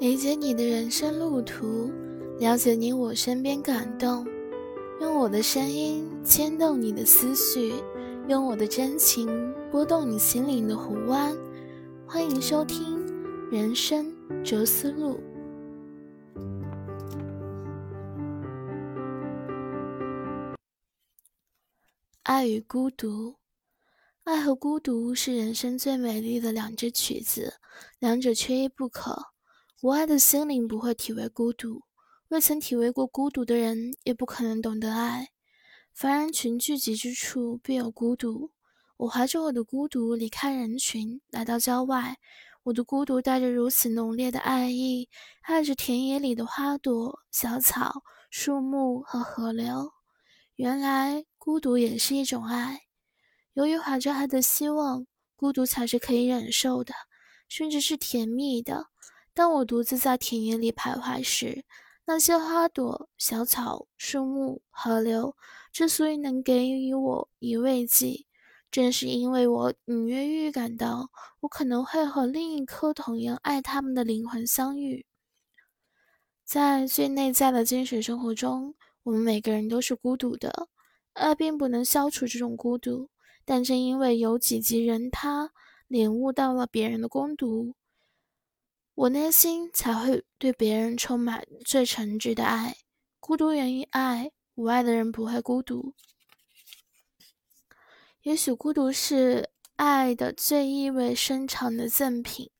理解你的人生路途，了解你我身边感动，用我的声音牵动你的思绪，用我的真情拨动你心灵的湖湾。欢迎收听《人生哲思录》。爱与孤独，爱和孤独是人生最美丽的两支曲子，两者缺一不可。无爱的心灵不会体味孤独，未曾体味过孤独的人也不可能懂得爱。凡人群聚集之处，必有孤独。我怀着我的孤独离开人群，来到郊外。我的孤独带着如此浓烈的爱意，爱着田野里的花朵、小草、树木和河流。原来孤独也是一种爱。由于怀着爱的希望，孤独才是可以忍受的，甚至是甜蜜的。当我独自在田野里徘徊时，那些花朵、小草、树木、河流之所以能给予我以慰藉，正是因为我隐约预感到，我可能会和另一颗同样爱他们的灵魂相遇。在最内在的精神生活中，我们每个人都是孤独的。爱并不能消除这种孤独，但正因为有几级人他领悟到了别人的孤独。我内心才会对别人充满最诚挚的爱。孤独源于爱，无爱的人不会孤独。也许孤独是爱的最意味深长的赠品。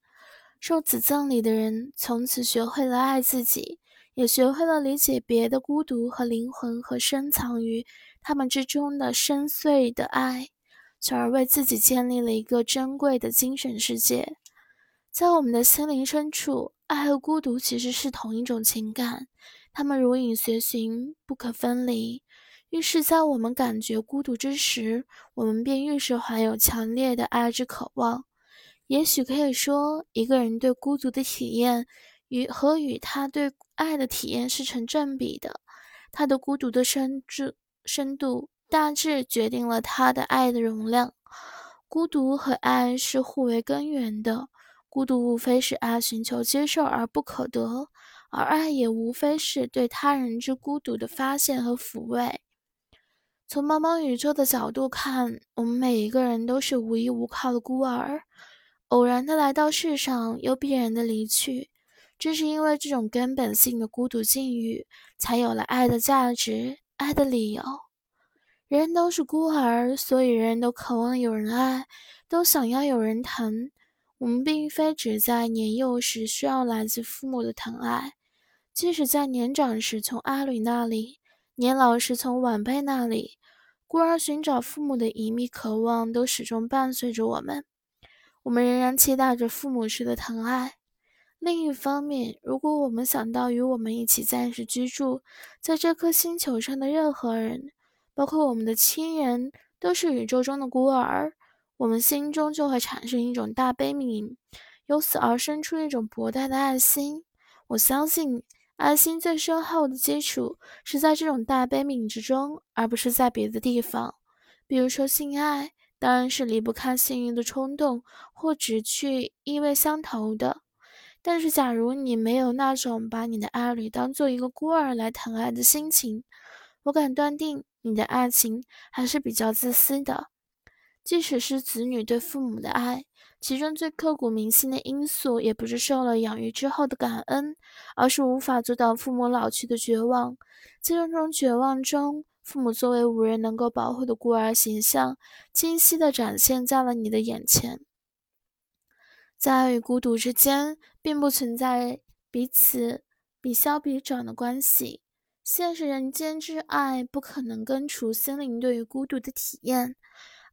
受此赠礼的人，从此学会了爱自己，也学会了理解别的孤独和灵魂和深藏于他们之中的深邃的爱，从而为自己建立了一个珍贵的精神世界。在我们的心灵深处，爱和孤独其实是同一种情感，它们如影随形，不可分离。愈是在我们感觉孤独之时，我们便愈是怀有强烈的爱之渴望。也许可以说，一个人对孤独的体验与和与他对爱的体验是成正比的。他的孤独的深度深度，大致决定了他的爱的容量。孤独和爱是互为根源的。孤独无非是爱寻求接受而不可得，而爱也无非是对他人之孤独的发现和抚慰。从茫茫宇宙的角度看，我们每一个人都是无依无靠的孤儿，偶然的来到世上，又必然的离去。正是因为这种根本性的孤独境遇，才有了爱的价值，爱的理由。人人都是孤儿，所以人人都渴望有人爱，都想要有人疼。我们并非只在年幼时需要来自父母的疼爱，即使在年长时从阿吕那里，年老时从晚辈那里，孤儿寻找父母的隐秘渴望都始终伴随着我们。我们仍然期待着父母时的疼爱。另一方面，如果我们想到与我们一起暂时居住在这颗星球上的任何人，包括我们的亲人，都是宇宙中的孤儿。我们心中就会产生一种大悲悯，由此而生出一种博大的爱心。我相信，爱心最深厚的基础是在这种大悲悯之中，而不是在别的地方。比如说，性爱当然是离不开性欲的冲动或只去意味相投的。但是，假如你没有那种把你的爱侣当做一个孤儿来疼爱的心情，我敢断定，你的爱情还是比较自私的。即使是子女对父母的爱，其中最刻骨铭心的因素，也不是受了养育之后的感恩，而是无法做到父母老去的绝望。在这种绝望中，父母作为无人能够保护的孤儿形象，清晰地展现在了你的眼前。在爱与孤独之间，并不存在彼此比消彼长的关系。现实人间之爱，不可能根除心灵对于孤独的体验。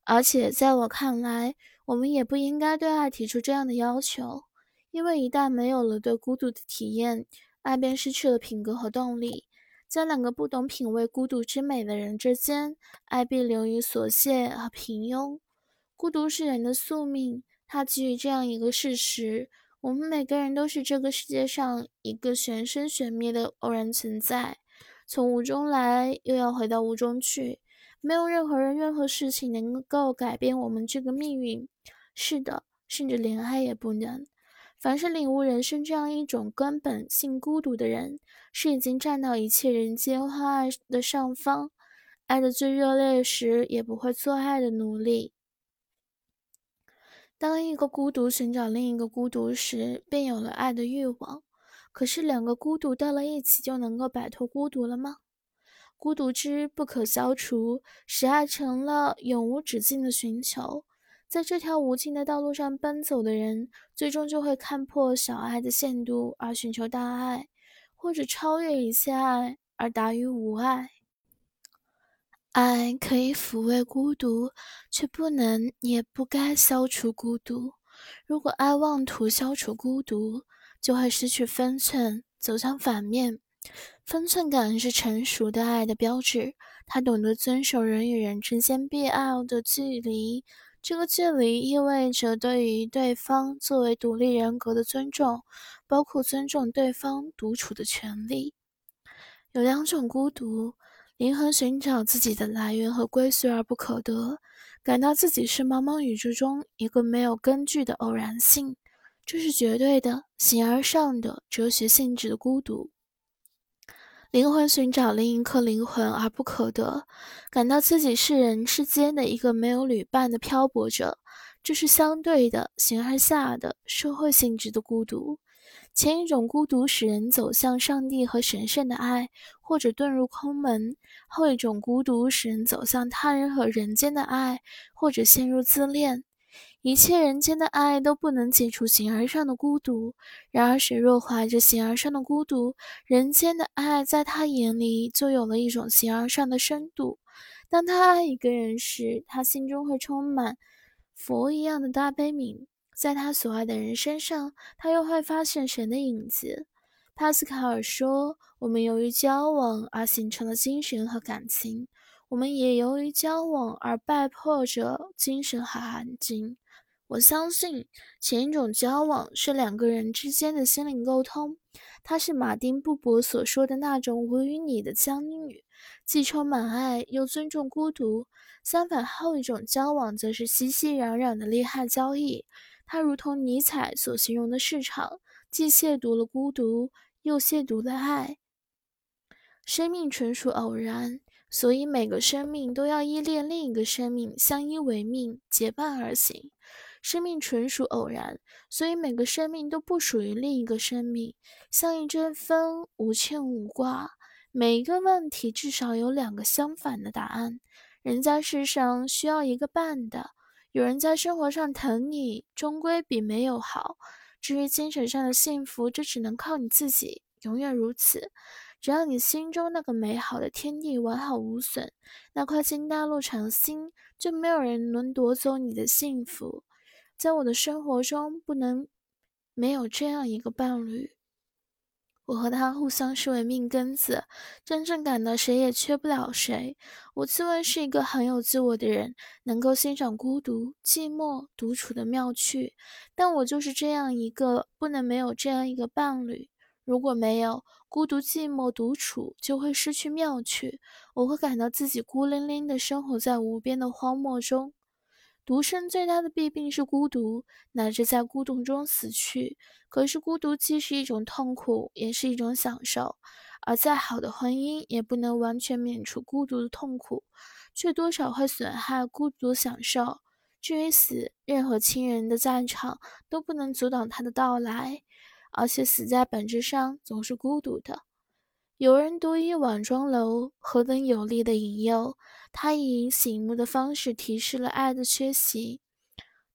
而且，在我看来，我们也不应该对爱提出这样的要求，因为一旦没有了对孤独的体验，爱便失去了品格和动力。在两个不懂品味孤独之美的人之间，爱必流于琐屑和平庸。孤独是人的宿命，它基于这样一个事实：我们每个人都是这个世界上一个玄生玄灭的偶然存在，从无中来，又要回到无中去。没有任何人、任何事情能够改变我们这个命运。是的，甚至连爱也不能。凡是领悟人生这样一种根本性孤独的人，是已经站到一切人间欢爱的上方。爱的最热烈时，也不会做爱的奴隶。当一个孤独寻找另一个孤独时，便有了爱的欲望。可是，两个孤独到了一起，就能够摆脱孤独了吗？孤独之不可消除，使爱成了永无止境的寻求。在这条无尽的道路上奔走的人，最终就会看破小爱的限度，而寻求大爱，或者超越一切爱，而达于无爱。爱可以抚慰孤独，却不能也不该消除孤独。如果爱妄图消除孤独，就会失去分寸，走向反面。分寸感是成熟的爱的标志，他懂得遵守人与人之间必要的距离。这个距离意味着对于对方作为独立人格的尊重，包括尊重对方独处的权利。有两种孤独。灵魂寻找自己的来源和归宿而不可得，感到自己是茫茫宇宙中一个没有根据的偶然性，这是绝对的形而上的哲学性质的孤独。灵魂寻找另一颗灵魂而不可得，感到自己是人世间的一个没有旅伴的漂泊者，这是相对的形而下的社会性质的孤独。前一种孤独使人走向上帝和神圣的爱，或者遁入空门；后一种孤独使人走向他人和人间的爱，或者陷入自恋。一切人间的爱都不能解除形而上的孤独。然而，谁若怀着形而上的孤独，人间的爱在他眼里就有了一种形而上的深度。当他爱一个人时，他心中会充满佛一样的大悲悯。在他所爱的人身上，他又会发现神的影子。帕斯卡尔说：“我们由于交往而形成了精神和感情，我们也由于交往而败破着精神和含金。”我相信前一种交往是两个人之间的心灵沟通，它是马丁·布伯所说的那种“我与你”的相遇，既充满爱又尊重孤独。相反，后一种交往则是熙熙攘攘的利害交易。它如同尼采所形容的市场，既亵渎了孤独，又亵渎了爱。生命纯属偶然，所以每个生命都要依恋另一个生命，相依为命，结伴而行。生命纯属偶然，所以每个生命都不属于另一个生命，像一阵风，无牵无挂。每一个问题至少有两个相反的答案。人在世上需要一个伴的。有人在生活上疼你，终归比没有好。至于精神上的幸福，这只能靠你自己，永远如此。只要你心中那个美好的天地完好无损，那块金大陆长心，就没有人能夺走你的幸福。在我的生活中，不能没有这样一个伴侣。我和他互相视为命根子，真正感到谁也缺不了谁。我自问是一个很有自我的人，能够欣赏孤独、寂寞、独处的妙趣，但我就是这样一个不能没有这样一个伴侣。如果没有孤独、寂寞、独处，就会失去妙趣。我会感到自己孤零零地生活在无边的荒漠中。独生最大的弊病是孤独，乃至在孤独中死去。可是，孤独既是一种痛苦，也是一种享受。而再好的婚姻，也不能完全免除孤独的痛苦，却多少会损害孤独享受。至于死，任何亲人的在场都不能阻挡他的到来，而且死在本质上总是孤独的。有人独倚晚妆楼，何等有力的引诱！他以醒目的方式提示了爱的缺席。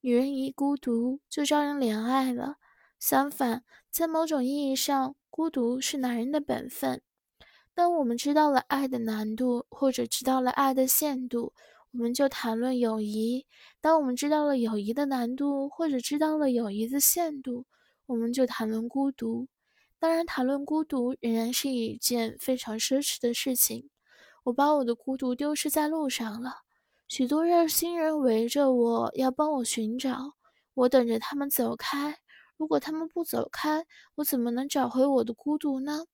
女人一孤独，就招人怜爱了。相反，在某种意义上，孤独是男人的本分。当我们知道了爱的难度，或者知道了爱的限度，我们就谈论友谊；当我们知道了友谊的难度，或者知道了友谊的限度，我们就谈论孤独。当然，谈论孤独仍然是一件非常奢侈的事情。我把我的孤独丢失在路上了，许多热心人围着我要帮我寻找，我等着他们走开。如果他们不走开，我怎么能找回我的孤独呢？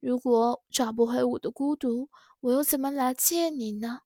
如果找不回我的孤独，我又怎么来见你呢？